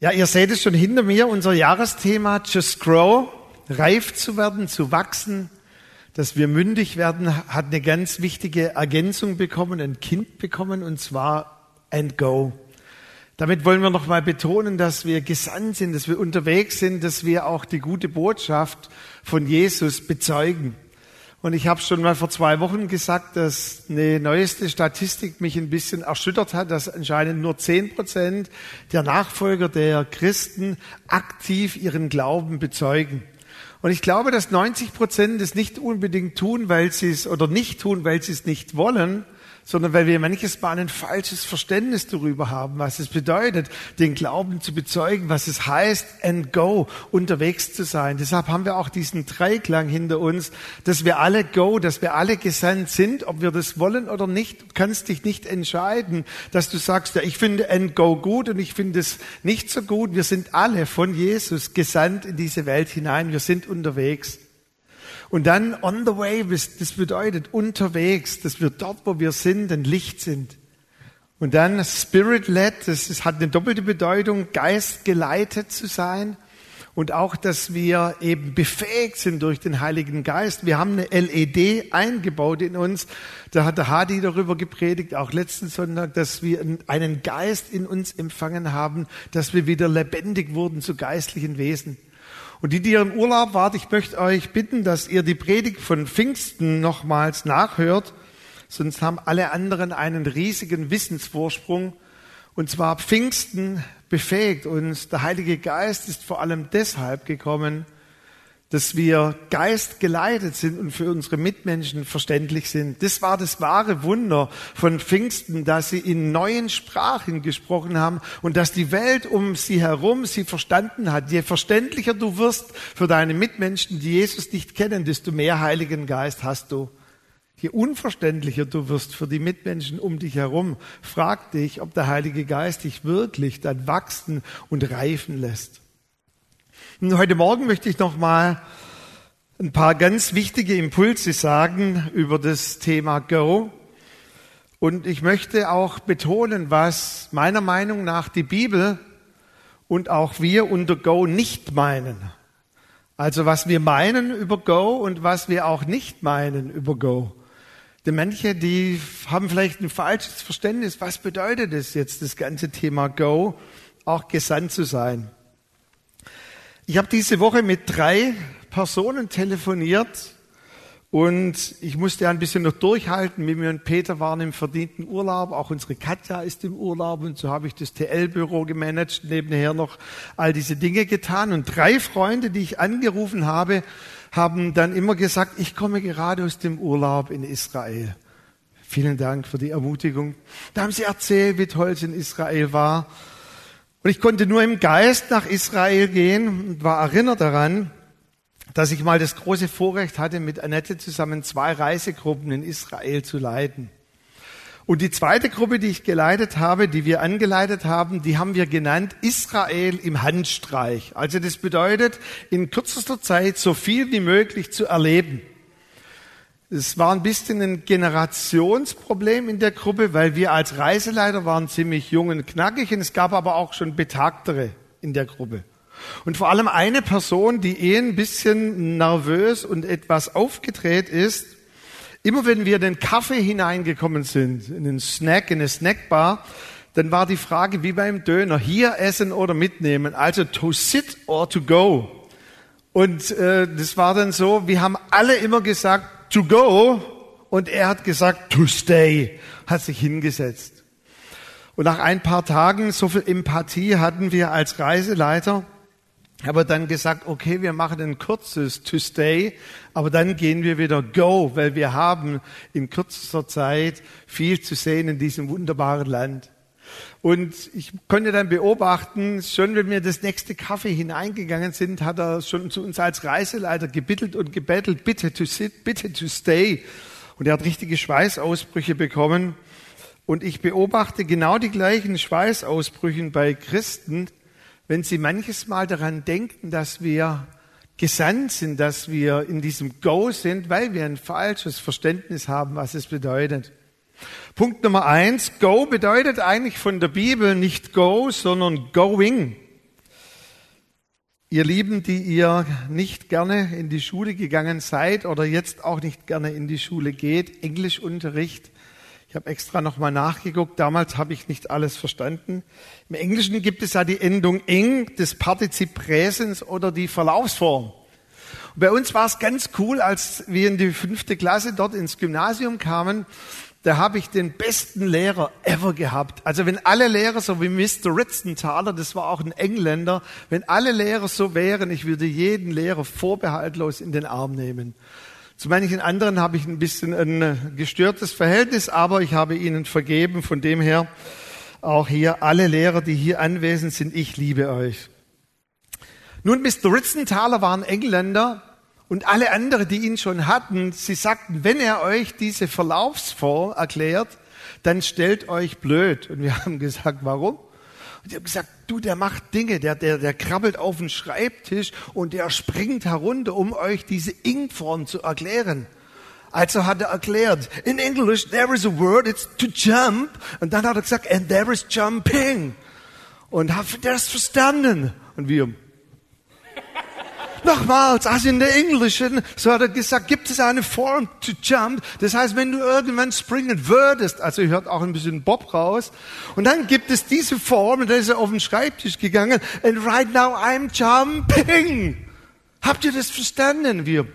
Ja, ihr seht es schon hinter mir, unser Jahresthema Just Grow, reif zu werden, zu wachsen, dass wir mündig werden, hat eine ganz wichtige Ergänzung bekommen, ein Kind bekommen, und zwar and go. Damit wollen wir nochmal betonen, dass wir gesandt sind, dass wir unterwegs sind, dass wir auch die gute Botschaft von Jesus bezeugen. Und ich habe schon mal vor zwei Wochen gesagt, dass eine neueste Statistik mich ein bisschen erschüttert hat, dass anscheinend nur zehn Prozent der Nachfolger der Christen aktiv ihren Glauben bezeugen. Und ich glaube, dass 90 Prozent es nicht unbedingt tun, weil sie es oder nicht tun, weil sie es nicht wollen, sondern weil wir manches Mal ein falsches Verständnis darüber haben, was es bedeutet, den Glauben zu bezeugen, was es heißt, and go, unterwegs zu sein. Deshalb haben wir auch diesen Dreiklang hinter uns, dass wir alle go, dass wir alle gesandt sind, ob wir das wollen oder nicht. Du kannst dich nicht entscheiden, dass du sagst, ja, ich finde and go gut und ich finde es nicht so gut. Wir sind alle von Jesus gesandt in diese Welt hinein. Wir sind unterwegs. Und dann on the way, das bedeutet unterwegs, dass wir dort, wo wir sind, ein Licht sind. Und dann Spirit-led, das ist, hat eine doppelte Bedeutung, Geist geleitet zu sein. Und auch, dass wir eben befähigt sind durch den Heiligen Geist. Wir haben eine LED eingebaut in uns. Da hat der Hadi darüber gepredigt, auch letzten Sonntag, dass wir einen Geist in uns empfangen haben, dass wir wieder lebendig wurden zu geistlichen Wesen. Und die, die ihr im Urlaub wart, ich möchte euch bitten, dass ihr die Predigt von Pfingsten nochmals nachhört, sonst haben alle anderen einen riesigen Wissensvorsprung. Und zwar Pfingsten befähigt uns. Der Heilige Geist ist vor allem deshalb gekommen, dass wir geistgeleitet sind und für unsere Mitmenschen verständlich sind. Das war das wahre Wunder von Pfingsten, dass sie in neuen Sprachen gesprochen haben und dass die Welt um sie herum sie verstanden hat. Je verständlicher du wirst für deine Mitmenschen, die Jesus nicht kennen, desto mehr Heiligen Geist hast du. Je unverständlicher du wirst für die Mitmenschen um dich herum, frag dich, ob der Heilige Geist dich wirklich dann wachsen und reifen lässt. Heute Morgen möchte ich noch mal ein paar ganz wichtige Impulse sagen über das Thema Go. Und ich möchte auch betonen, was meiner Meinung nach die Bibel und auch wir unter Go nicht meinen. Also was wir meinen über Go und was wir auch nicht meinen über Go. Denn manche, die haben vielleicht ein falsches Verständnis. Was bedeutet es jetzt, das ganze Thema Go, auch gesandt zu sein? Ich habe diese Woche mit drei Personen telefoniert und ich musste ein bisschen noch durchhalten. Mimi und Peter waren im verdienten Urlaub, auch unsere Katja ist im Urlaub und so habe ich das TL-Büro gemanagt, nebenher noch all diese Dinge getan. Und drei Freunde, die ich angerufen habe, haben dann immer gesagt, ich komme gerade aus dem Urlaub in Israel. Vielen Dank für die Ermutigung. Da haben sie erzählt, wie toll es in Israel war. Und ich konnte nur im Geist nach Israel gehen und war erinnert daran, dass ich mal das große Vorrecht hatte, mit Annette zusammen zwei Reisegruppen in Israel zu leiten. Und die zweite Gruppe, die ich geleitet habe, die wir angeleitet haben, die haben wir genannt Israel im Handstreich. Also das bedeutet, in kürzester Zeit so viel wie möglich zu erleben. Es war ein bisschen ein Generationsproblem in der Gruppe, weil wir als Reiseleiter waren ziemlich jung und knackig und es gab aber auch schon Betagtere in der Gruppe. Und vor allem eine Person, die eh ein bisschen nervös und etwas aufgedreht ist, immer wenn wir in den Kaffee hineingekommen sind, in den Snack, in eine Snackbar, dann war die Frage wie beim Döner, hier essen oder mitnehmen, also to sit or to go. Und äh, das war dann so, wir haben alle immer gesagt, to go und er hat gesagt to stay, hat sich hingesetzt. Und nach ein paar Tagen, so viel Empathie hatten wir als Reiseleiter, aber dann gesagt, okay, wir machen ein kurzes to stay, aber dann gehen wir wieder go, weil wir haben in kürzester Zeit viel zu sehen in diesem wunderbaren Land. Und ich konnte dann beobachten, schon wenn wir das nächste Kaffee hineingegangen sind, hat er schon zu uns als Reiseleiter gebittelt und gebettelt, bitte to sit, bitte to stay. Und er hat richtige Schweißausbrüche bekommen. Und ich beobachte genau die gleichen Schweißausbrüche bei Christen, wenn sie manches Mal daran denken, dass wir gesandt sind, dass wir in diesem Go sind, weil wir ein falsches Verständnis haben, was es bedeutet. Punkt Nummer eins, go bedeutet eigentlich von der Bibel nicht go, sondern going. Ihr Lieben, die ihr nicht gerne in die Schule gegangen seid oder jetzt auch nicht gerne in die Schule geht, Englischunterricht. Ich habe extra nochmal nachgeguckt. Damals habe ich nicht alles verstanden. Im Englischen gibt es ja die Endung ing des Partizip Präsens oder die Verlaufsform. Und bei uns war es ganz cool, als wir in die fünfte Klasse dort ins Gymnasium kamen da habe ich den besten Lehrer ever gehabt. Also wenn alle Lehrer so wie Mr. Ritzenthaler, das war auch ein Engländer, wenn alle Lehrer so wären, ich würde jeden Lehrer vorbehaltlos in den Arm nehmen. Zu manchen anderen habe ich ein bisschen ein gestörtes Verhältnis, aber ich habe ihnen vergeben. Von dem her auch hier alle Lehrer, die hier anwesend sind, ich liebe euch. Nun, Mr. Ritzenthaler war ein Engländer, und alle anderen, die ihn schon hatten, sie sagten, wenn er euch diese Verlaufsform erklärt, dann stellt euch blöd. Und wir haben gesagt, warum? Und die haben gesagt, du, der macht Dinge, der, der, der krabbelt auf den Schreibtisch und der springt herunter, um euch diese Ing-Form zu erklären. Also hat er erklärt, in English there is a word, it's to jump. Und dann hat er gesagt, and there is jumping. Und ihr das verstanden? Und wir, Nochmals, also in der Englischen, so hat er gesagt, gibt es eine Form to jump. Das heißt, wenn du irgendwann springen würdest, also hört auch ein bisschen Bob raus, und dann gibt es diese Form, und da ist er auf den Schreibtisch gegangen, and right now I'm jumping. Habt ihr das verstanden? Wir.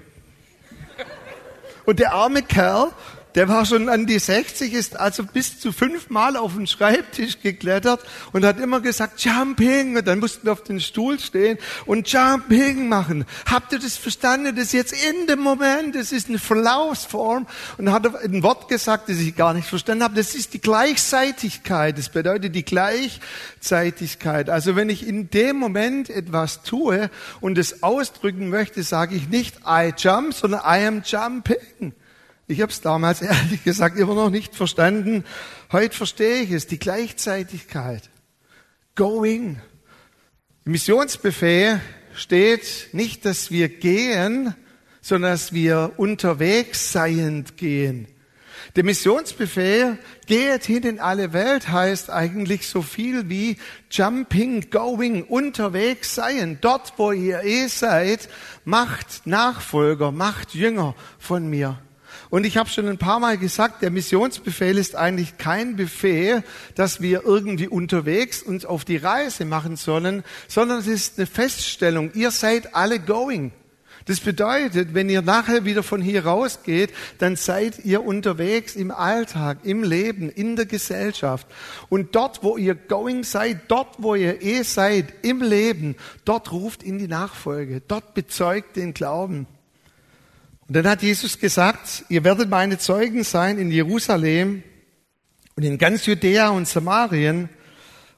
Und der arme Kerl, der war schon an die 60, ist also bis zu fünfmal auf den Schreibtisch geklettert und hat immer gesagt, Jumping. Und dann mussten wir auf den Stuhl stehen und Jumping machen. Habt ihr das verstanden? Das ist jetzt in dem Moment, das ist eine Verlaufsform. Und hat ein Wort gesagt, das ich gar nicht verstanden habe. Das ist die Gleichzeitigkeit. Das bedeutet die Gleichzeitigkeit. Also wenn ich in dem Moment etwas tue und es ausdrücken möchte, sage ich nicht I jump, sondern I am jumping. Ich habe es damals ehrlich gesagt immer noch nicht verstanden. Heute verstehe ich es, die Gleichzeitigkeit. Going. Im Missionsbefehl steht nicht, dass wir gehen, sondern dass wir unterwegs seiend gehen. Der Missionsbefehl, geht hin in alle Welt, heißt eigentlich so viel wie jumping, going, unterwegs seien. Dort, wo ihr eh seid, macht Nachfolger, macht Jünger von mir. Und ich habe schon ein paar Mal gesagt, der Missionsbefehl ist eigentlich kein Befehl, dass wir irgendwie unterwegs uns auf die Reise machen sollen, sondern es ist eine Feststellung. Ihr seid alle going. Das bedeutet, wenn ihr nachher wieder von hier rausgeht, dann seid ihr unterwegs im Alltag, im Leben, in der Gesellschaft. Und dort, wo ihr going seid, dort, wo ihr eh seid, im Leben, dort ruft in die Nachfolge, dort bezeugt den Glauben. Und dann hat Jesus gesagt, ihr werdet meine Zeugen sein in Jerusalem und in ganz Judäa und Samarien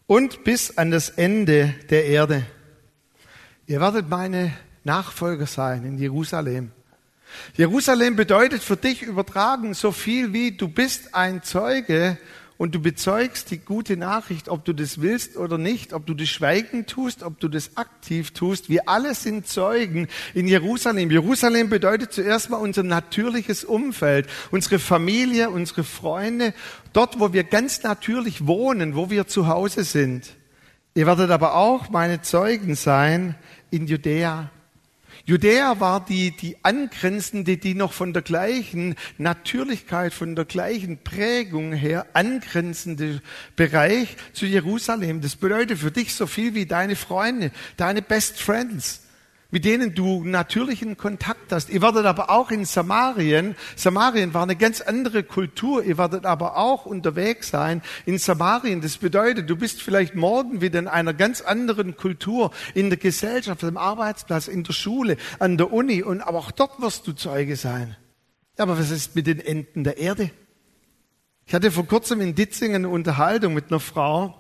und bis an das Ende der Erde. Ihr werdet meine Nachfolger sein in Jerusalem. Jerusalem bedeutet für dich übertragen so viel wie du bist ein Zeuge und du bezeugst die gute Nachricht, ob du das willst oder nicht, ob du das schweigen tust, ob du das aktiv tust. Wir alle sind Zeugen in Jerusalem. Jerusalem bedeutet zuerst mal unser natürliches Umfeld, unsere Familie, unsere Freunde, dort, wo wir ganz natürlich wohnen, wo wir zu Hause sind. Ihr werdet aber auch meine Zeugen sein in Judäa, Judäa war die, die angrenzende, die noch von der gleichen Natürlichkeit, von der gleichen Prägung her angrenzende Bereich zu Jerusalem. Das bedeutet für dich so viel wie deine Freunde, deine Best Friends mit denen du natürlichen Kontakt hast. Ihr werdet aber auch in Samarien, Samarien war eine ganz andere Kultur, ihr werdet aber auch unterwegs sein in Samarien. Das bedeutet, du bist vielleicht morgen wieder in einer ganz anderen Kultur, in der Gesellschaft, am Arbeitsplatz, in der Schule, an der Uni und aber auch dort wirst du Zeuge sein. Aber was ist mit den Enden der Erde? Ich hatte vor kurzem in Ditzingen eine Unterhaltung mit einer Frau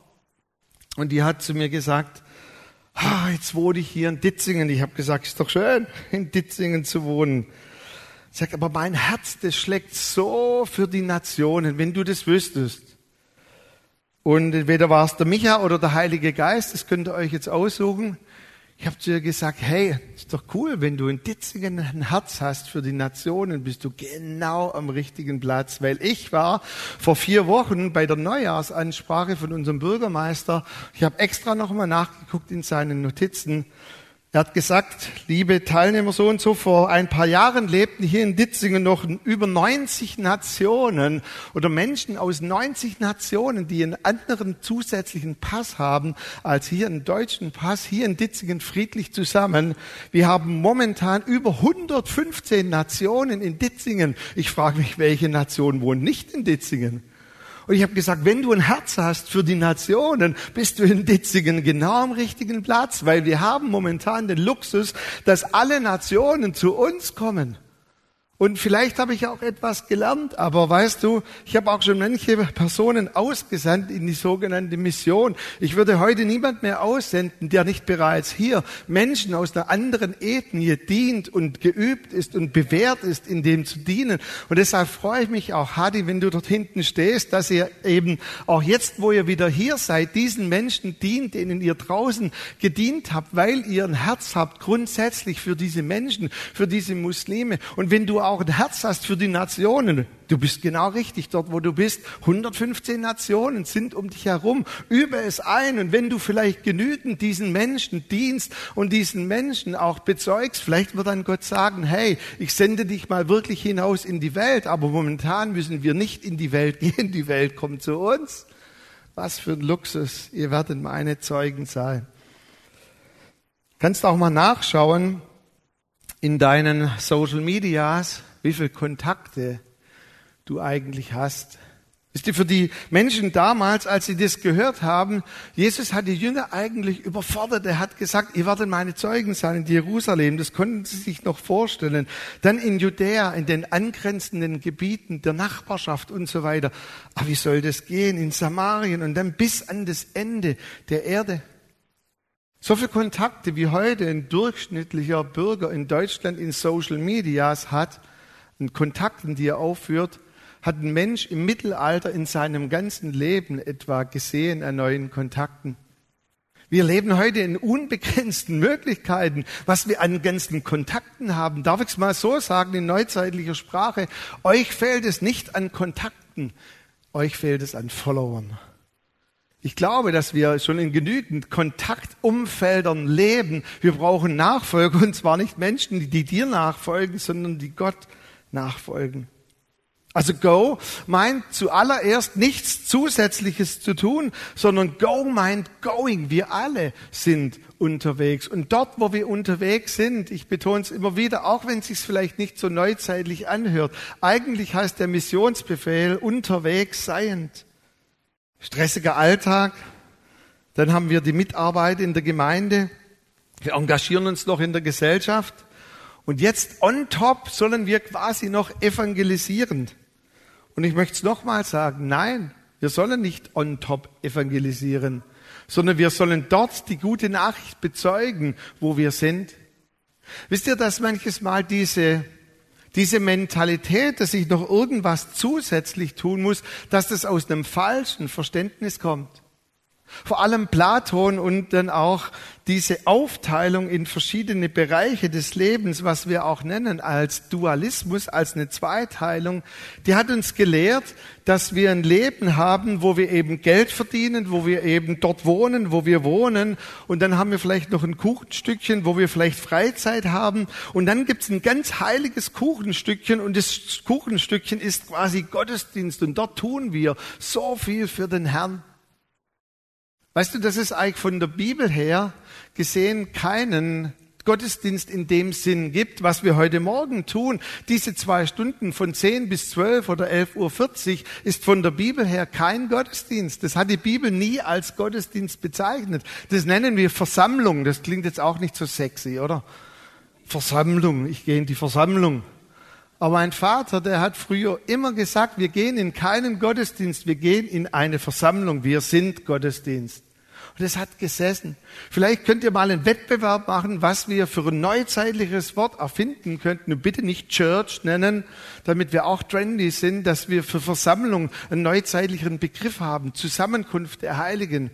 und die hat zu mir gesagt, ah, jetzt wohne ich hier in Ditzingen. Ich habe gesagt, ist doch schön, in Ditzingen zu wohnen. Sage, aber mein Herz, das schlägt so für die Nationen, wenn du das wüsstest. Und entweder war es der Micha oder der Heilige Geist, das könnt ihr euch jetzt aussuchen. Ich habe zu ihr gesagt, hey, ist doch cool, wenn du in Ditzingen ein Herz hast für die Nationen, bist du genau am richtigen Platz. Weil ich war vor vier Wochen bei der Neujahrsansprache von unserem Bürgermeister. Ich habe extra nochmal nachgeguckt in seinen Notizen. Er hat gesagt, liebe Teilnehmer, so und so, vor ein paar Jahren lebten hier in Ditzingen noch über 90 Nationen oder Menschen aus 90 Nationen, die einen anderen zusätzlichen Pass haben als hier einen deutschen Pass, hier in Ditzingen friedlich zusammen. Wir haben momentan über 115 Nationen in Ditzingen. Ich frage mich, welche Nation wohnt nicht in Ditzingen? Und ich habe gesagt, wenn du ein Herz hast für die Nationen, bist du in Ditzingen genau am richtigen Platz, weil wir haben momentan den Luxus, dass alle Nationen zu uns kommen. Und vielleicht habe ich auch etwas gelernt, aber weißt du, ich habe auch schon manche Personen ausgesandt in die sogenannte Mission. Ich würde heute niemand mehr aussenden, der nicht bereits hier Menschen aus einer anderen Ethnie dient und geübt ist und bewährt ist, in dem zu dienen. Und deshalb freue ich mich auch, Hadi, wenn du dort hinten stehst, dass ihr eben auch jetzt, wo ihr wieder hier seid, diesen Menschen dient, denen ihr draußen gedient habt, weil ihr ein Herz habt grundsätzlich für diese Menschen, für diese Muslime. Und wenn du auch ein Herz hast für die Nationen, du bist genau richtig dort, wo du bist. 115 Nationen sind um dich herum. Übe es ein. Und wenn du vielleicht genügend diesen Menschen dienst und diesen Menschen auch bezeugst, vielleicht wird dann Gott sagen, hey, ich sende dich mal wirklich hinaus in die Welt. Aber momentan müssen wir nicht in die Welt gehen. Die Welt kommt zu uns. Was für ein Luxus. Ihr werdet meine Zeugen sein. Kannst auch mal nachschauen, in deinen Social Medias, wie viele Kontakte du eigentlich hast. Wisst ihr, für die Menschen damals, als sie das gehört haben, Jesus hat die Jünger eigentlich überfordert. Er hat gesagt, ihr werdet meine Zeugen sein in Jerusalem. Das konnten sie sich noch vorstellen. Dann in Judäa, in den angrenzenden Gebieten der Nachbarschaft und so weiter. Aber wie soll das gehen? In Samarien und dann bis an das Ende der Erde. So viele Kontakte wie heute ein durchschnittlicher Bürger in Deutschland in Social Medias hat, in Kontakten, die er aufführt, hat ein Mensch im Mittelalter in seinem ganzen Leben etwa gesehen an neuen Kontakten. Wir leben heute in unbegrenzten Möglichkeiten, was wir an ganzen Kontakten haben. Darf ich es mal so sagen in neuzeitlicher Sprache? Euch fehlt es nicht an Kontakten, euch fehlt es an Followern. Ich glaube, dass wir schon in genügend Kontaktumfeldern leben. Wir brauchen Nachfolger und zwar nicht Menschen, die dir nachfolgen, sondern die Gott nachfolgen. Also Go meint zuallererst nichts Zusätzliches zu tun, sondern Go meint Going. Wir alle sind unterwegs. Und dort, wo wir unterwegs sind, ich betone es immer wieder, auch wenn es sich vielleicht nicht so neuzeitlich anhört, eigentlich heißt der Missionsbefehl unterwegs seiend stressiger Alltag. Dann haben wir die Mitarbeit in der Gemeinde. Wir engagieren uns noch in der Gesellschaft. Und jetzt on top sollen wir quasi noch evangelisieren. Und ich möchte es nochmal sagen, nein, wir sollen nicht on top evangelisieren, sondern wir sollen dort die gute Nachricht bezeugen, wo wir sind. Wisst ihr, dass manches Mal diese diese Mentalität, dass ich noch irgendwas zusätzlich tun muss, dass das aus einem falschen Verständnis kommt. Vor allem Platon und dann auch diese Aufteilung in verschiedene Bereiche des Lebens, was wir auch nennen als Dualismus, als eine Zweiteilung, die hat uns gelehrt, dass wir ein Leben haben, wo wir eben Geld verdienen, wo wir eben dort wohnen, wo wir wohnen. Und dann haben wir vielleicht noch ein Kuchenstückchen, wo wir vielleicht Freizeit haben. Und dann gibt's ein ganz heiliges Kuchenstückchen und das Kuchenstückchen ist quasi Gottesdienst. Und dort tun wir so viel für den Herrn. Weißt du, dass es eigentlich von der Bibel her gesehen keinen Gottesdienst in dem Sinn gibt, was wir heute Morgen tun. Diese zwei Stunden von 10 bis 12 oder 11.40 Uhr ist von der Bibel her kein Gottesdienst. Das hat die Bibel nie als Gottesdienst bezeichnet. Das nennen wir Versammlung. Das klingt jetzt auch nicht so sexy, oder? Versammlung. Ich gehe in die Versammlung. Aber mein Vater, der hat früher immer gesagt, wir gehen in keinen Gottesdienst, wir gehen in eine Versammlung. Wir sind Gottesdienst. Und es hat gesessen. Vielleicht könnt ihr mal einen Wettbewerb machen, was wir für ein neuzeitliches Wort erfinden könnten. Und bitte nicht Church nennen, damit wir auch trendy sind, dass wir für Versammlung einen neuzeitlichen Begriff haben. Zusammenkunft der Heiligen.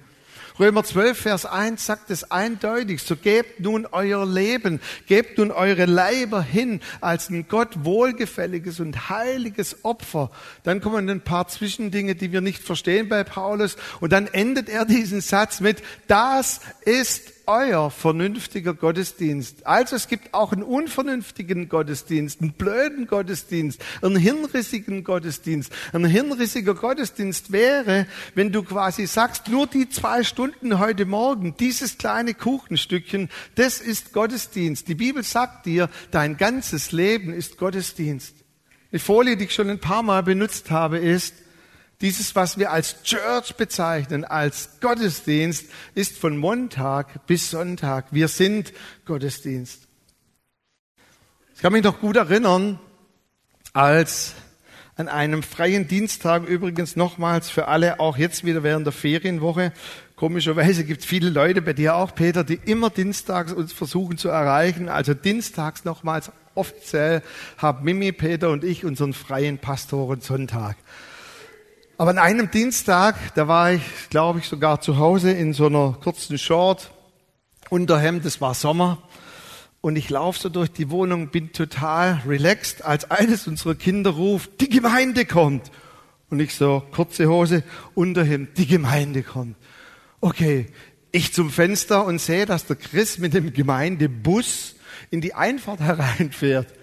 Römer 12, Vers 1 sagt es eindeutig, so gebt nun euer Leben, gebt nun eure Leiber hin als ein Gott wohlgefälliges und heiliges Opfer. Dann kommen ein paar Zwischendinge, die wir nicht verstehen bei Paulus und dann endet er diesen Satz mit, das ist euer vernünftiger Gottesdienst. Also es gibt auch einen unvernünftigen Gottesdienst, einen blöden Gottesdienst, einen hirnrissigen Gottesdienst. Ein hirnrissiger Gottesdienst wäre, wenn du quasi sagst, nur die zwei Stunden heute Morgen, dieses kleine Kuchenstückchen, das ist Gottesdienst. Die Bibel sagt dir, dein ganzes Leben ist Gottesdienst. Die Folie, die ich schon ein paar Mal benutzt habe, ist, dieses, was wir als Church bezeichnen, als Gottesdienst, ist von Montag bis Sonntag. Wir sind Gottesdienst. Ich kann mich noch gut erinnern, als an einem freien Dienstag übrigens nochmals für alle, auch jetzt wieder während der Ferienwoche. Komischerweise gibt es viele Leute, bei dir auch, Peter, die immer dienstags uns versuchen zu erreichen. Also dienstags nochmals offiziell haben Mimi, Peter und ich unseren freien Pastorensonntag. Aber an einem Dienstag, da war ich, glaube ich, sogar zu Hause in so einer kurzen Short, Unterhemd, es war Sommer. Und ich laufe so durch die Wohnung, bin total relaxed, als eines unserer Kinder ruft, die Gemeinde kommt. Und ich so, kurze Hose, Unterhemd, die Gemeinde kommt. Okay, ich zum Fenster und sehe, dass der Chris mit dem Gemeindebus in die Einfahrt hereinfährt.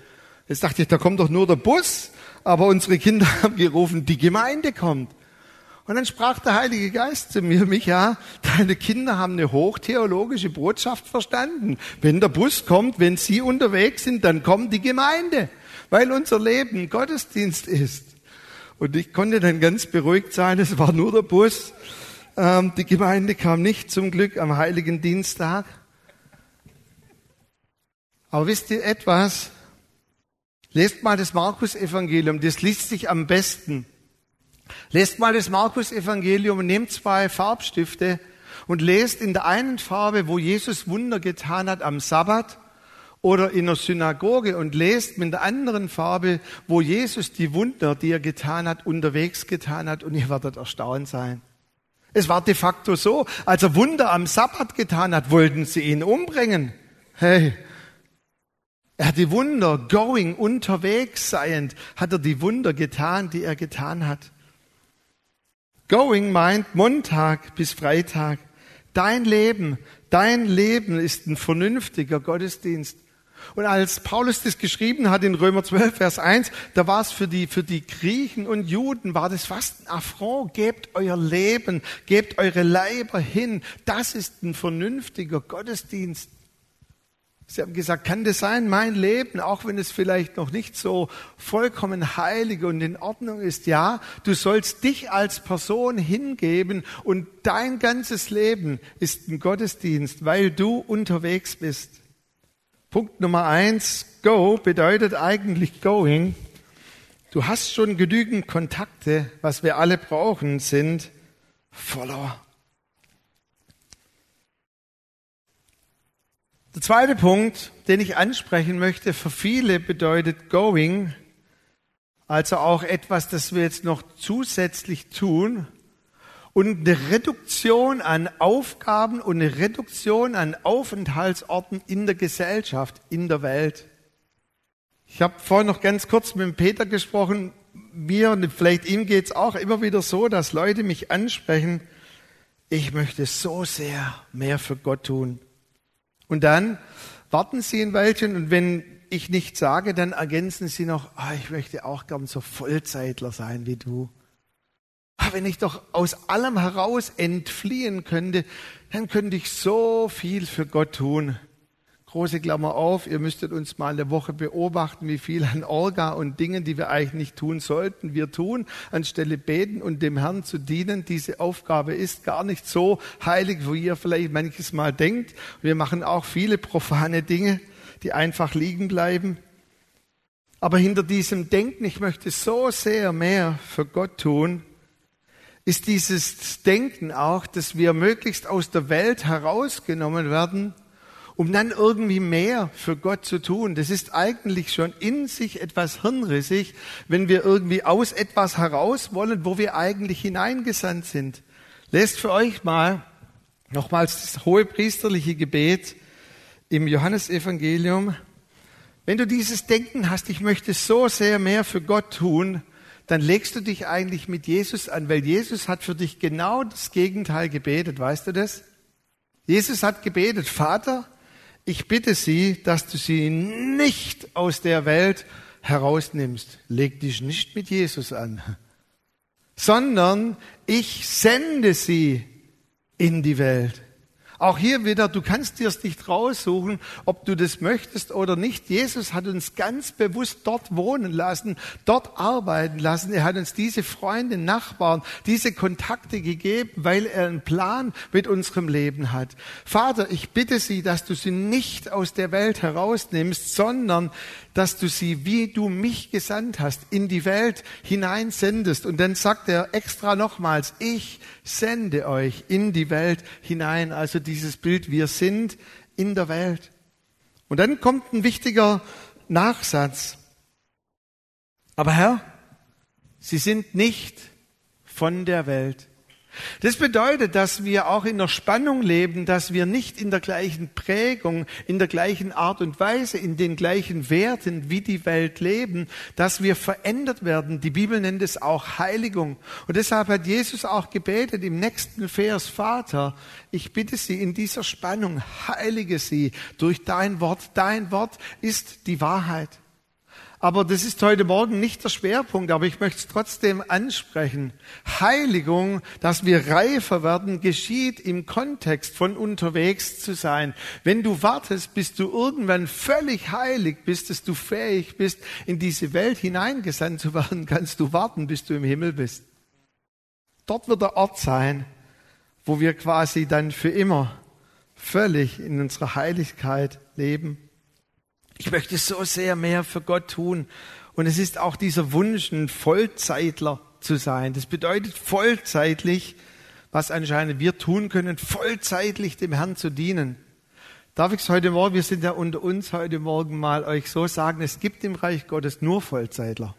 Jetzt dachte ich, da kommt doch nur der Bus aber unsere Kinder haben gerufen, die Gemeinde kommt. Und dann sprach der Heilige Geist zu mir, Micha, deine Kinder haben eine hochtheologische Botschaft verstanden. Wenn der Bus kommt, wenn sie unterwegs sind, dann kommt die Gemeinde, weil unser Leben Gottesdienst ist. Und ich konnte dann ganz beruhigt sein, es war nur der Bus. Ähm, die Gemeinde kam nicht zum Glück am heiligen Dienstag. Aber wisst ihr etwas? Lest mal das Markus-Evangelium, das liest sich am besten. Lest mal das Markus-Evangelium und nehmt zwei Farbstifte und lest in der einen Farbe, wo Jesus Wunder getan hat am Sabbat oder in der Synagoge und lest mit der anderen Farbe, wo Jesus die Wunder, die er getan hat, unterwegs getan hat und ihr werdet erstaunt sein. Es war de facto so, als er Wunder am Sabbat getan hat, wollten sie ihn umbringen. Hey, er hat die Wunder, going, unterwegs seiend, hat er die Wunder getan, die er getan hat. Going meint Montag bis Freitag. Dein Leben, dein Leben ist ein vernünftiger Gottesdienst. Und als Paulus das geschrieben hat in Römer 12, Vers 1, da war es für die, für die Griechen und Juden, war das fast ein Affront. Gebt euer Leben, gebt eure Leiber hin. Das ist ein vernünftiger Gottesdienst. Sie haben gesagt, kann das sein, mein Leben, auch wenn es vielleicht noch nicht so vollkommen heilig und in Ordnung ist, ja, du sollst dich als Person hingeben und dein ganzes Leben ist ein Gottesdienst, weil du unterwegs bist. Punkt Nummer eins, go bedeutet eigentlich going. Du hast schon genügend Kontakte, was wir alle brauchen, sind Follower. Der zweite Punkt, den ich ansprechen möchte, für viele bedeutet Going, also auch etwas, das wir jetzt noch zusätzlich tun und eine Reduktion an Aufgaben und eine Reduktion an Aufenthaltsorten in der Gesellschaft, in der Welt. Ich habe vorhin noch ganz kurz mit Peter gesprochen. Mir, vielleicht ihm geht's auch immer wieder so, dass Leute mich ansprechen, ich möchte so sehr mehr für Gott tun. Und dann warten Sie ein Weilchen und wenn ich nichts sage, dann ergänzen Sie noch, ah, ich möchte auch gern so Vollzeitler sein wie du. Ah, wenn ich doch aus allem heraus entfliehen könnte, dann könnte ich so viel für Gott tun große Klammer auf, ihr müsstet uns mal eine Woche beobachten, wie viel an Orga und Dingen, die wir eigentlich nicht tun sollten, wir tun, anstelle beten und dem Herrn zu dienen. Diese Aufgabe ist gar nicht so heilig, wie ihr vielleicht manches Mal denkt. Wir machen auch viele profane Dinge, die einfach liegen bleiben. Aber hinter diesem Denken, ich möchte so sehr mehr für Gott tun, ist dieses Denken auch, dass wir möglichst aus der Welt herausgenommen werden, um dann irgendwie mehr für Gott zu tun. Das ist eigentlich schon in sich etwas hirnrissig, wenn wir irgendwie aus etwas heraus wollen, wo wir eigentlich hineingesandt sind. Lest für euch mal nochmals das hohe priesterliche Gebet im Johannesevangelium. Wenn du dieses Denken hast, ich möchte so sehr mehr für Gott tun, dann legst du dich eigentlich mit Jesus an, weil Jesus hat für dich genau das Gegenteil gebetet, weißt du das? Jesus hat gebetet, Vater, ich bitte Sie, dass du sie nicht aus der Welt herausnimmst. Leg dich nicht mit Jesus an, sondern ich sende sie in die Welt. Auch hier wieder, du kannst dir es nicht raussuchen, ob du das möchtest oder nicht. Jesus hat uns ganz bewusst dort wohnen lassen, dort arbeiten lassen. Er hat uns diese Freunde, Nachbarn, diese Kontakte gegeben, weil er einen Plan mit unserem Leben hat. Vater, ich bitte Sie, dass du sie nicht aus der Welt herausnimmst, sondern dass du sie, wie du mich gesandt hast, in die Welt hineinsendest. Und dann sagt er extra nochmals, ich sende euch in die Welt hinein. Also dieses Bild, wir sind in der Welt. Und dann kommt ein wichtiger Nachsatz. Aber Herr, Sie sind nicht von der Welt. Das bedeutet, dass wir auch in der Spannung leben, dass wir nicht in der gleichen Prägung, in der gleichen Art und Weise, in den gleichen Werten wie die Welt leben, dass wir verändert werden. Die Bibel nennt es auch Heiligung. Und deshalb hat Jesus auch gebetet im nächsten Vers, Vater, ich bitte Sie in dieser Spannung, heilige Sie durch dein Wort. Dein Wort ist die Wahrheit. Aber das ist heute Morgen nicht der Schwerpunkt, aber ich möchte es trotzdem ansprechen. Heiligung, dass wir reifer werden, geschieht im Kontext von unterwegs zu sein. Wenn du wartest, bis du irgendwann völlig heilig bist, dass du fähig bist, in diese Welt hineingesandt zu werden, kannst du warten, bis du im Himmel bist. Dort wird der Ort sein, wo wir quasi dann für immer völlig in unserer Heiligkeit leben. Ich möchte so sehr mehr für Gott tun. Und es ist auch dieser Wunsch, ein Vollzeitler zu sein. Das bedeutet vollzeitlich, was anscheinend wir tun können, vollzeitlich dem Herrn zu dienen. Darf ich es heute Morgen, wir sind ja unter uns heute Morgen mal euch so sagen, es gibt im Reich Gottes nur Vollzeitler.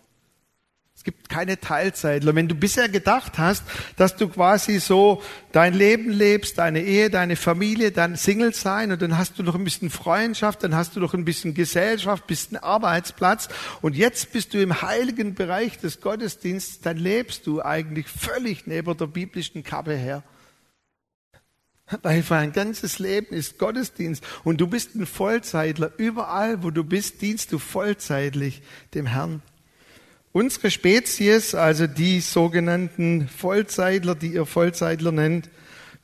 Es gibt keine Teilzeitler. Wenn du bisher gedacht hast, dass du quasi so dein Leben lebst, deine Ehe, deine Familie, dein Single sein und dann hast du noch ein bisschen Freundschaft, dann hast du noch ein bisschen Gesellschaft, bisschen Arbeitsplatz und jetzt bist du im heiligen Bereich des Gottesdienstes, dann lebst du eigentlich völlig neben der biblischen Kappe her. Weil für ein ganzes Leben ist Gottesdienst und du bist ein Vollzeitler. Überall, wo du bist, dienst du vollzeitlich dem Herrn. Unsere Spezies, also die sogenannten Vollzeitler, die ihr Vollzeitler nennt,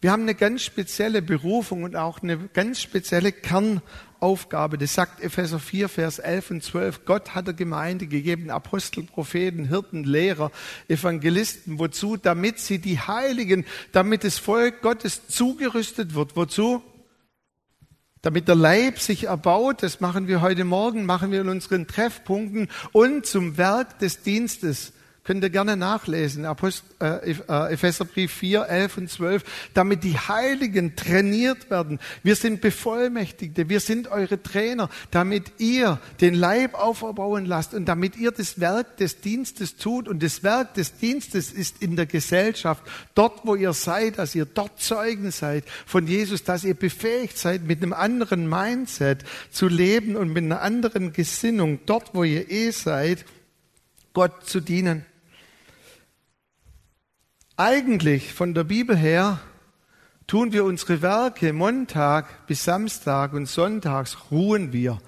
wir haben eine ganz spezielle Berufung und auch eine ganz spezielle Kernaufgabe. Das sagt Epheser 4, Vers 11 und 12. Gott hat der Gemeinde gegeben, Apostel, Propheten, Hirten, Lehrer, Evangelisten. Wozu? Damit sie die Heiligen, damit das Volk Gottes zugerüstet wird. Wozu? Damit der Leib sich erbaut. Das machen wir heute Morgen, machen wir in unseren Treffpunkten und zum Werk des Dienstes. Könnt ihr gerne nachlesen, Apostel, äh, äh Epheserbrief 4, 11 und 12, damit die Heiligen trainiert werden. Wir sind Bevollmächtigte, wir sind eure Trainer, damit ihr den Leib aufbauen lasst und damit ihr das Werk des Dienstes tut. Und das Werk des Dienstes ist in der Gesellschaft, dort wo ihr seid, dass ihr dort Zeugen seid von Jesus, dass ihr befähigt seid, mit einem anderen Mindset zu leben und mit einer anderen Gesinnung, dort wo ihr eh seid, Gott zu dienen. Eigentlich von der Bibel her tun wir unsere Werke Montag bis Samstag und Sonntags ruhen wir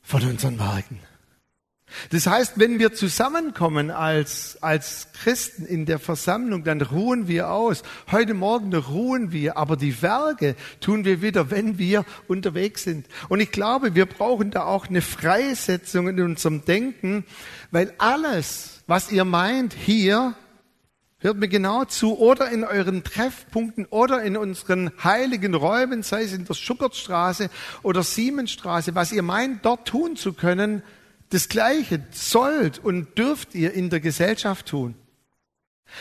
von unseren Werken. Das heißt, wenn wir zusammenkommen als, als Christen in der Versammlung, dann ruhen wir aus. Heute Morgen ruhen wir, aber die Werke tun wir wieder, wenn wir unterwegs sind. Und ich glaube, wir brauchen da auch eine Freisetzung in unserem Denken, weil alles, was ihr meint hier, Hört mir genau zu oder in euren Treffpunkten oder in unseren heiligen Räumen, sei es in der Schuckertstraße oder Siemensstraße, was ihr meint, dort tun zu können, das Gleiche sollt und dürft ihr in der Gesellschaft tun.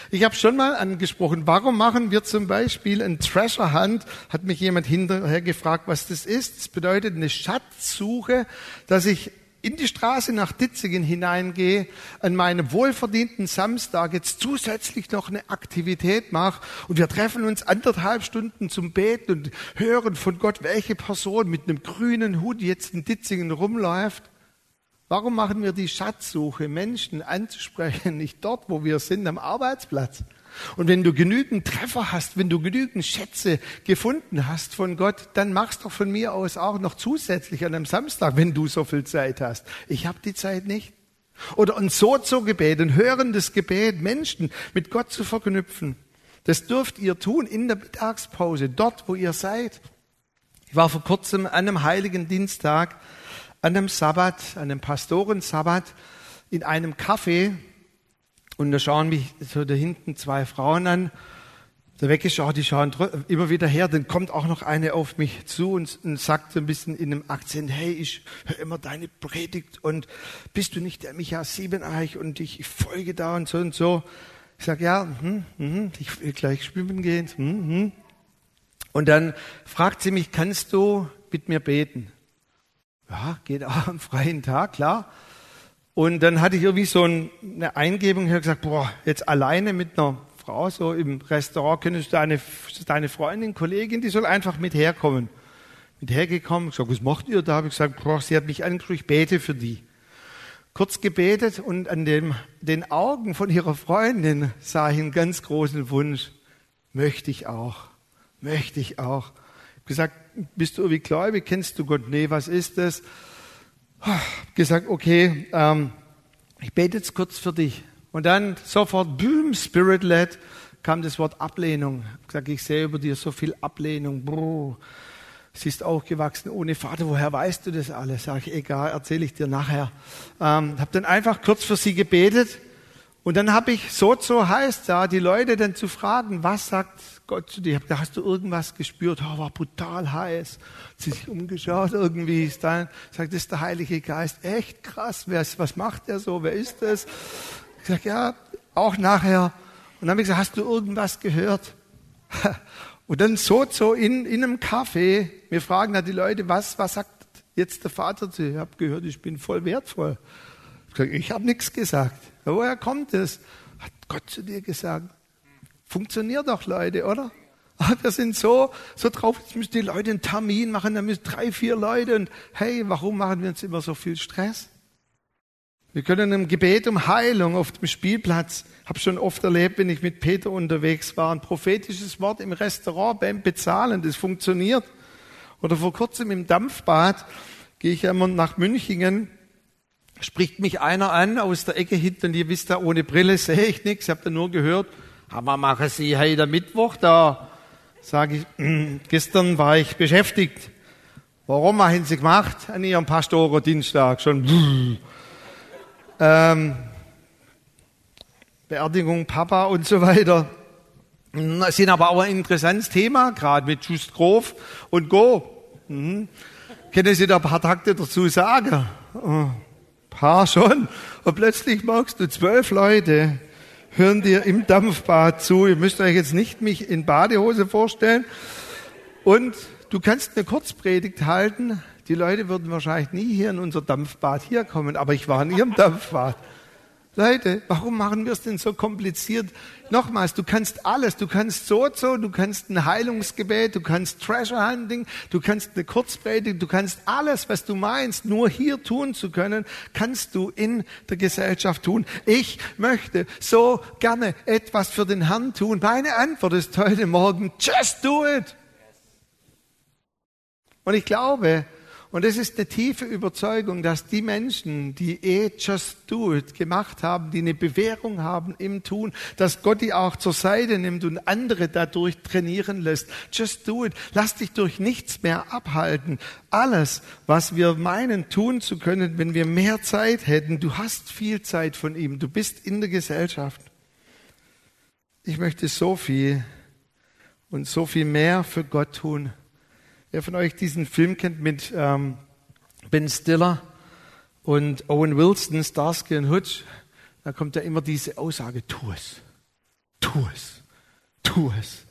Ich habe schon mal angesprochen, warum machen wir zum Beispiel ein Treasure Hunt? Hat mich jemand hinterher gefragt, was das ist. Das bedeutet eine Schatzsuche, dass ich in die Straße nach Ditzingen hineingehe, an meinem wohlverdienten Samstag jetzt zusätzlich noch eine Aktivität mache und wir treffen uns anderthalb Stunden zum Beten und hören von Gott, welche Person mit einem grünen Hut jetzt in Ditzingen rumläuft. Warum machen wir die Schatzsuche, Menschen anzusprechen, nicht dort, wo wir sind, am Arbeitsplatz, Und wenn du genügend Treffer hast, wenn du genügend Schätze gefunden hast von Gott, dann mach's doch von mir aus auch noch zusätzlich an einem Samstag, wenn du so viel Zeit hast. Ich habe die Zeit nicht. Oder ein Sozo-Gebet, ein hörendes Gebet, Menschen mit Gott zu verknüpfen. Das dürft ihr tun in der Mittagspause, dort, wo ihr seid. Ich war vor kurzem an einem heiligen Dienstag, an einem Sabbat, an einem Pastorensabbat in einem Café und da schauen mich so da hinten zwei Frauen an, da weggeschaut, die schauen immer wieder her, dann kommt auch noch eine auf mich zu und, und sagt so ein bisschen in einem Akzent, hey, ich höre immer deine Predigt und bist du nicht der Micha Siebeneich und ich, ich folge da und so und so. Ich sage, ja, hm, hm, ich will gleich schwimmen gehen. Hm, hm. Und dann fragt sie mich, kannst du mit mir beten? Ja, geht auch am freien Tag, klar. Und dann hatte ich irgendwie so eine Eingebung, ich habe gesagt, boah, jetzt alleine mit einer Frau so im Restaurant, könntest du deine, deine Freundin, Kollegin, die soll einfach mit herkommen. Mit hergekommen, ich gesagt, was macht ihr da? Habe ich gesagt, boah, sie hat mich angesprochen, ich bete für die kurz gebetet und an dem, den Augen von ihrer Freundin sah ich einen ganz großen Wunsch. Möchte ich auch. Möchte ich auch. Ich gesagt, bist du irgendwie gläubig? Kennst du Gott? Nee, was ist das? Gesagt, okay, ähm, ich bete jetzt kurz für dich. Und dann sofort, boom, Spirit-led, kam das Wort Ablehnung. Ich gesagt, ich sehe über dir so viel Ablehnung. Brrr. Sie ist aufgewachsen ohne Vater. Woher weißt du das alles? Sag ich, egal, erzähle ich dir nachher. Ähm, habe dann einfach kurz für sie gebetet und dann habe ich so so heißt da die Leute dann zu fragen, was sagt Gott zu dir? Ich hast du irgendwas gespürt? Oh, war brutal heiß. Sie sich umgeschaut irgendwie ist dann sagt, das ist der Heilige Geist. Echt krass. Wer ist, was macht der so? Wer ist das? Ich sag ja, auch nachher. Und dann habe ich gesagt, hast du irgendwas gehört? Und dann so, so in, in einem Café, wir fragen da die Leute, was, was sagt jetzt der Vater zu dir? Ich habe gehört, ich bin voll wertvoll. Ich habe nichts gesagt. Woher kommt es? Hat Gott zu dir gesagt. Funktioniert doch, Leute, oder? Aber wir sind so, so drauf, jetzt müssen die Leute einen Termin machen, dann müssen drei, vier Leute und hey, warum machen wir uns immer so viel Stress? Wir können im Gebet um Heilung auf dem Spielplatz, habe schon oft erlebt, wenn ich mit Peter unterwegs war, ein prophetisches Wort im Restaurant beim Bezahlen, das funktioniert. Oder vor kurzem im Dampfbad gehe ich einmal nach Münchingen, spricht mich einer an aus der Ecke hinten, ihr wisst da, ohne Brille sehe ich nichts, ich habe da nur gehört, Hammer, machen Sie heute Mittwoch da? Sage ich, hm, gestern war ich beschäftigt. Warum haben Sie gemacht an Ihrem Pastorendienstag? Schon ähm, Beerdigung Papa und so weiter. Das sind aber auch ein interessantes Thema, gerade mit Just Grof und Go. Mhm. Können Sie da ein paar Takte dazu sagen? Ein paar schon. Und plötzlich magst du zwölf Leute, hören dir im Dampfbad zu. Ihr müsst euch jetzt nicht mich in Badehose vorstellen. Und du kannst eine Kurzpredigt halten, die Leute würden wahrscheinlich nie hier in unser Dampfbad hier kommen, aber ich war in ihrem Dampfbad. Leute, warum machen wir es denn so kompliziert? Nochmals, du kannst alles. Du kannst Sozo, du kannst ein Heilungsgebet, du kannst Treasure Hunting, du kannst eine Kurzpredigt, du kannst alles, was du meinst, nur hier tun zu können, kannst du in der Gesellschaft tun. Ich möchte so gerne etwas für den Herrn tun. Meine Antwort ist heute Morgen, just do it. Und ich glaube, und es ist eine tiefe Überzeugung, dass die Menschen, die eh Just Do It gemacht haben, die eine Bewährung haben im Tun, dass Gott die auch zur Seite nimmt und andere dadurch trainieren lässt. Just Do It. Lass dich durch nichts mehr abhalten. Alles, was wir meinen tun zu können, wenn wir mehr Zeit hätten, du hast viel Zeit von ihm, du bist in der Gesellschaft. Ich möchte so viel und so viel mehr für Gott tun Wer von euch diesen Film kennt mit ähm, Ben Stiller und Owen Wilson, Starsky und Hutch, da kommt ja immer diese Aussage, tu es, tu es, tu es.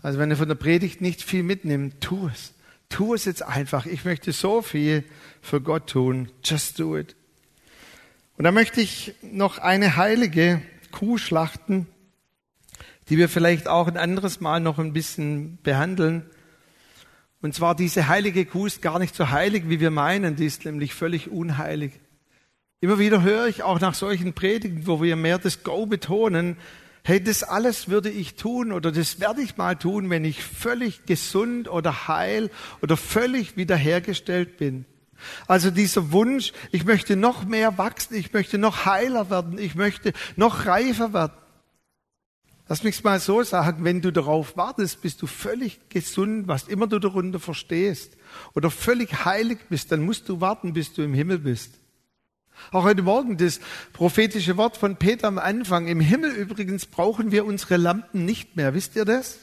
Also wenn ihr von der Predigt nicht viel mitnimmt, tu es. Tu es jetzt einfach. Ich möchte so viel für Gott tun. Just do it. Und da möchte ich noch eine heilige Kuh schlachten, die wir vielleicht auch ein anderes Mal noch ein bisschen behandeln. Und zwar diese heilige Kuh ist gar nicht so heilig, wie wir meinen, die ist nämlich völlig unheilig. Immer wieder höre ich auch nach solchen Predigten, wo wir mehr das Go betonen, Hey, das alles würde ich tun oder das werde ich mal tun, wenn ich völlig gesund oder heil oder völlig wiederhergestellt bin. Also dieser Wunsch, ich möchte noch mehr wachsen, ich möchte noch heiler werden, ich möchte noch reifer werden. Lass mich mal so sagen, wenn du darauf wartest, bist du völlig gesund, was immer du darunter verstehst, oder völlig heilig bist, dann musst du warten, bis du im Himmel bist. Auch heute Morgen das prophetische Wort von Peter am Anfang. Im Himmel übrigens brauchen wir unsere Lampen nicht mehr. Wisst ihr das?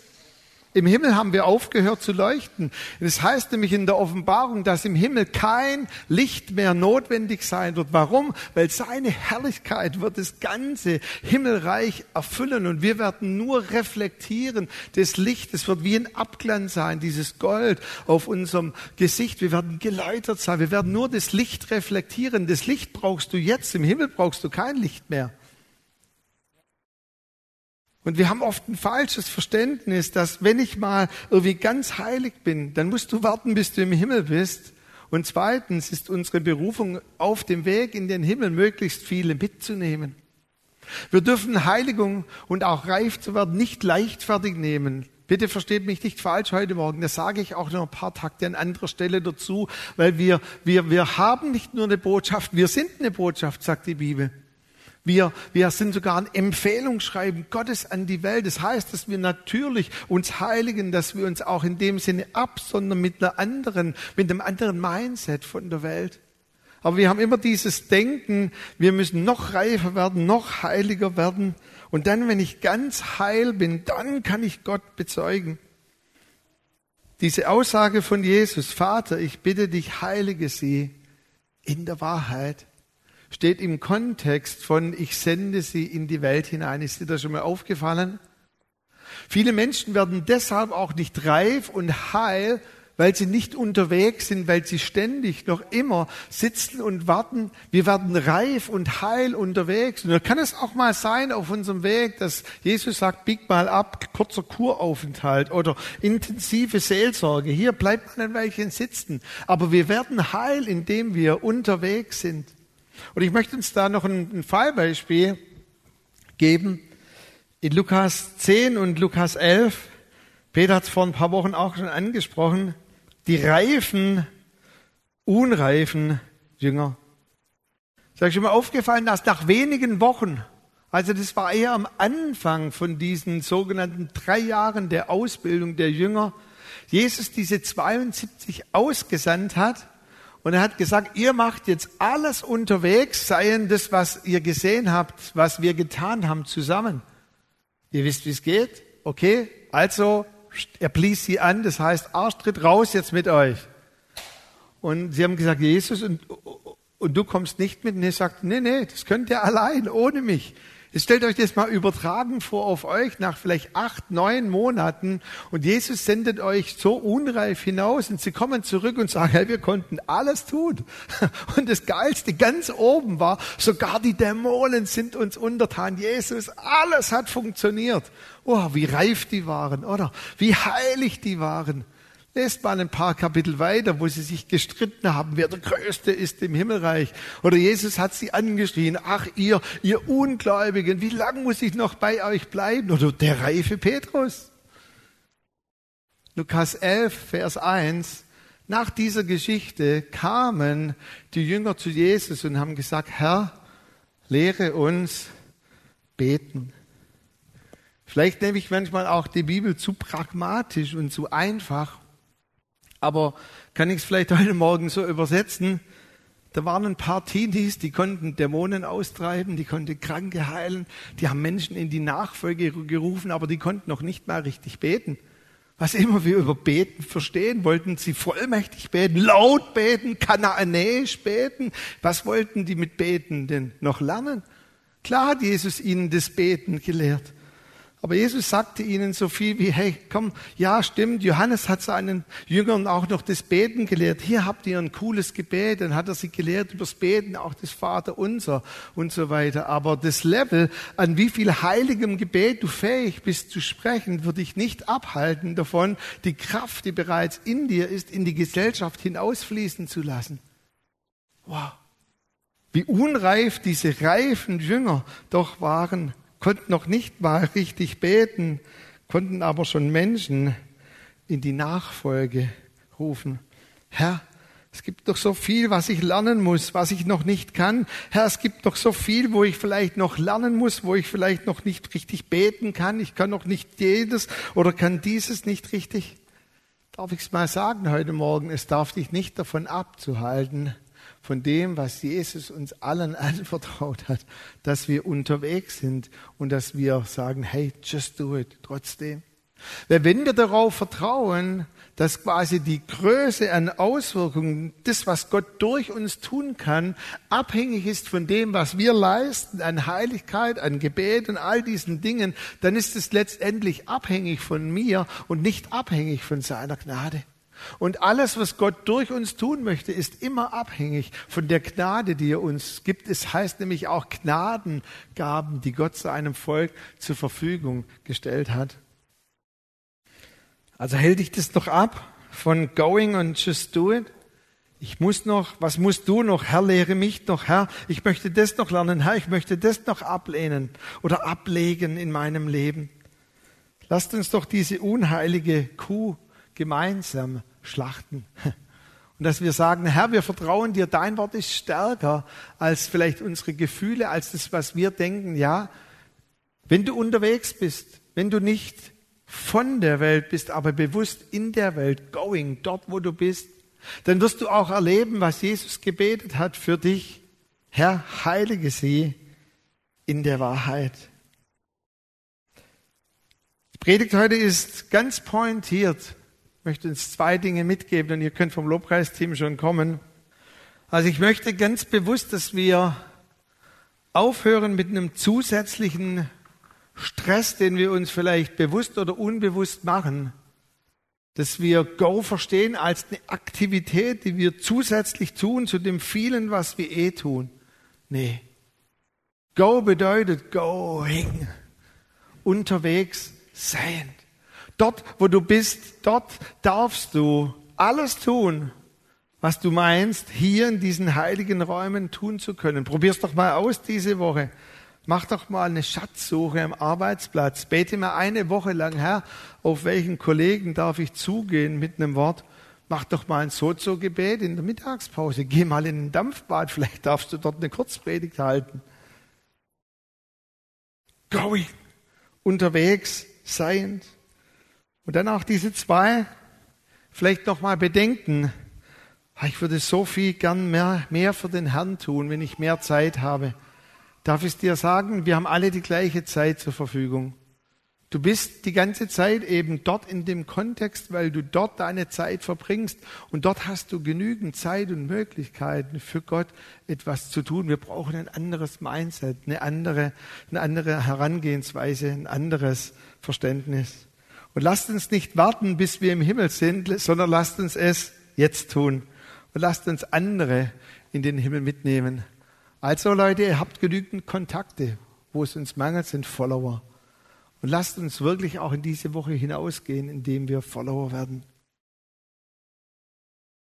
Im Himmel haben wir aufgehört zu leuchten. Das heißt nämlich in der Offenbarung, dass im Himmel kein Licht mehr notwendig sein wird. Warum? Weil seine Herrlichkeit wird das ganze Himmelreich erfüllen und wir werden nur reflektieren das Licht. Es wird wie ein Abglanz sein, dieses Gold auf unserem Gesicht. Wir werden geläutert sein. Wir werden nur das Licht reflektieren. Das Licht brauchst du jetzt. Im Himmel brauchst du kein Licht mehr. Und wir haben oft ein falsches Verständnis, dass wenn ich mal irgendwie ganz heilig bin, dann musst du warten, bis du im Himmel bist. Und zweitens ist unsere Berufung auf dem Weg in den Himmel möglichst viele mitzunehmen. Wir dürfen Heiligung und auch reif zu werden nicht leichtfertig nehmen. Bitte versteht mich nicht falsch heute Morgen. Das sage ich auch noch ein paar Takte an anderer Stelle dazu, weil wir, wir, wir haben nicht nur eine Botschaft, wir sind eine Botschaft, sagt die Bibel. Wir, wir sind sogar ein Empfehlungsschreiben Gottes an die Welt. Das heißt, dass wir natürlich uns heiligen, dass wir uns auch in dem Sinne absondern mit einer anderen, mit einem anderen Mindset von der Welt. Aber wir haben immer dieses Denken, wir müssen noch reifer werden, noch heiliger werden. Und dann, wenn ich ganz heil bin, dann kann ich Gott bezeugen. Diese Aussage von Jesus, Vater, ich bitte dich, heilige sie in der Wahrheit steht im Kontext von ich sende sie in die Welt hinein. Ist dir das schon mal aufgefallen? Viele Menschen werden deshalb auch nicht reif und heil, weil sie nicht unterwegs sind, weil sie ständig noch immer sitzen und warten. Wir werden reif und heil unterwegs. Und da kann es auch mal sein auf unserem Weg, dass Jesus sagt, bieg mal ab, kurzer Kuraufenthalt oder intensive Seelsorge. Hier bleibt man ein Weilchen sitzen. Aber wir werden heil, indem wir unterwegs sind. Und ich möchte uns da noch ein, ein Fallbeispiel geben. In Lukas 10 und Lukas 11, Peter hat es vor ein paar Wochen auch schon angesprochen, die reifen, unreifen Jünger. Ist euch schon mal aufgefallen, dass nach wenigen Wochen, also das war eher am Anfang von diesen sogenannten drei Jahren der Ausbildung der Jünger, Jesus diese 72 ausgesandt hat und er hat gesagt, ihr macht jetzt alles unterwegs, seien das, was ihr gesehen habt, was wir getan haben zusammen. Ihr wisst, wie es geht? Okay, also er blies sie an, das heißt, Arschtritt raus jetzt mit euch. Und sie haben gesagt, Jesus, und, und du kommst nicht mit? Und er sagt, nee, nee, das könnt ihr allein, ohne mich. Stellt euch das mal übertragen vor auf euch nach vielleicht acht, neun Monaten und Jesus sendet euch so unreif hinaus und sie kommen zurück und sagen, hey, wir konnten alles tun. Und das Geilste ganz oben war, sogar die Dämonen sind uns untertan. Jesus, alles hat funktioniert. Oh, wie reif die waren, oder? Wie heilig die waren. Lest mal ein paar Kapitel weiter, wo sie sich gestritten haben, wer der Größte ist im Himmelreich. Oder Jesus hat sie angeschrien, ach ihr, ihr Ungläubigen, wie lang muss ich noch bei euch bleiben? Oder der reife Petrus. Lukas 11, Vers 1. Nach dieser Geschichte kamen die Jünger zu Jesus und haben gesagt, Herr, lehre uns beten. Vielleicht nehme ich manchmal auch die Bibel zu pragmatisch und zu einfach aber kann ich es vielleicht heute Morgen so übersetzen? Da waren ein paar Teenies, die konnten Dämonen austreiben, die konnten Kranke heilen, die haben Menschen in die Nachfolge gerufen, aber die konnten noch nicht mal richtig beten. Was immer wir über Beten verstehen, wollten sie vollmächtig beten, laut beten, kanaanäisch beten. Was wollten die mit Beten denn noch lernen? Klar hat Jesus ihnen das Beten gelehrt. Aber Jesus sagte ihnen so viel wie, hey, komm, ja, stimmt, Johannes hat seinen Jüngern auch noch das Beten gelehrt. Hier habt ihr ein cooles Gebet. Dann hat er sie gelehrt übers Beten, auch das Vater unser und so weiter. Aber das Level, an wie viel heiligem Gebet du fähig bist zu sprechen, würde ich nicht abhalten davon, die Kraft, die bereits in dir ist, in die Gesellschaft hinausfließen zu lassen. Wow. Wie unreif diese reifen Jünger doch waren konnten noch nicht mal richtig beten, konnten aber schon Menschen in die Nachfolge rufen. Herr, es gibt doch so viel, was ich lernen muss, was ich noch nicht kann. Herr, es gibt doch so viel, wo ich vielleicht noch lernen muss, wo ich vielleicht noch nicht richtig beten kann. Ich kann noch nicht jedes oder kann dieses nicht richtig. Darf ich es mal sagen heute Morgen? Es darf dich nicht davon abzuhalten, von dem, was Jesus uns allen anvertraut hat, dass wir unterwegs sind und dass wir sagen, hey, just do it, trotzdem. Weil wenn wir darauf vertrauen, dass quasi die Größe an Auswirkungen, das, was Gott durch uns tun kann, abhängig ist von dem, was wir leisten, an Heiligkeit, an Gebet und all diesen Dingen, dann ist es letztendlich abhängig von mir und nicht abhängig von seiner Gnade. Und alles, was Gott durch uns tun möchte, ist immer abhängig von der Gnade, die er uns gibt. Es heißt nämlich auch Gnadengaben, die Gott seinem Volk zur Verfügung gestellt hat. Also hält dich das noch ab von going und just do it? Ich muss noch, was musst du noch? Herr, lehre mich noch, Herr. Ich möchte das noch lernen, Herr. Ich möchte das noch ablehnen oder ablegen in meinem Leben. Lasst uns doch diese unheilige Kuh gemeinsam schlachten. Und dass wir sagen, Herr, wir vertrauen dir, dein Wort ist stärker als vielleicht unsere Gefühle, als das, was wir denken. Ja, wenn du unterwegs bist, wenn du nicht von der Welt bist, aber bewusst in der Welt, going, dort wo du bist, dann wirst du auch erleben, was Jesus gebetet hat für dich. Herr, heilige sie in der Wahrheit. Die Predigt heute ist ganz pointiert. Möchte uns zwei Dinge mitgeben und ihr könnt vom Lobpreisteam schon kommen. Also ich möchte ganz bewusst, dass wir aufhören mit einem zusätzlichen Stress, den wir uns vielleicht bewusst oder unbewusst machen, dass wir Go verstehen als eine Aktivität, die wir zusätzlich tun zu dem vielen, was wir eh tun. Nee. Go bedeutet going. Unterwegs sein. Dort, wo du bist, dort darfst du alles tun, was du meinst, hier in diesen heiligen Räumen tun zu können. Probier's doch mal aus diese Woche. Mach doch mal eine Schatzsuche am Arbeitsplatz. Bete mal eine Woche lang, Herr, auf welchen Kollegen darf ich zugehen mit einem Wort? Mach doch mal ein Sozo-Gebet in der Mittagspause. Geh mal in ein Dampfbad, vielleicht darfst du dort eine Kurzpredigt halten. Going, unterwegs, seiend. Und dann auch diese zwei, vielleicht noch mal bedenken. Ich würde so viel gern mehr, mehr für den Herrn tun, wenn ich mehr Zeit habe. Darf ich dir sagen, wir haben alle die gleiche Zeit zur Verfügung. Du bist die ganze Zeit eben dort in dem Kontext, weil du dort deine Zeit verbringst und dort hast du genügend Zeit und Möglichkeiten für Gott etwas zu tun. Wir brauchen ein anderes Mindset, eine andere, eine andere Herangehensweise, ein anderes Verständnis. Und lasst uns nicht warten, bis wir im Himmel sind, sondern lasst uns es jetzt tun. Und lasst uns andere in den Himmel mitnehmen. Also Leute, ihr habt genügend Kontakte. Wo es uns mangelt, sind Follower. Und lasst uns wirklich auch in diese Woche hinausgehen, indem wir Follower werden.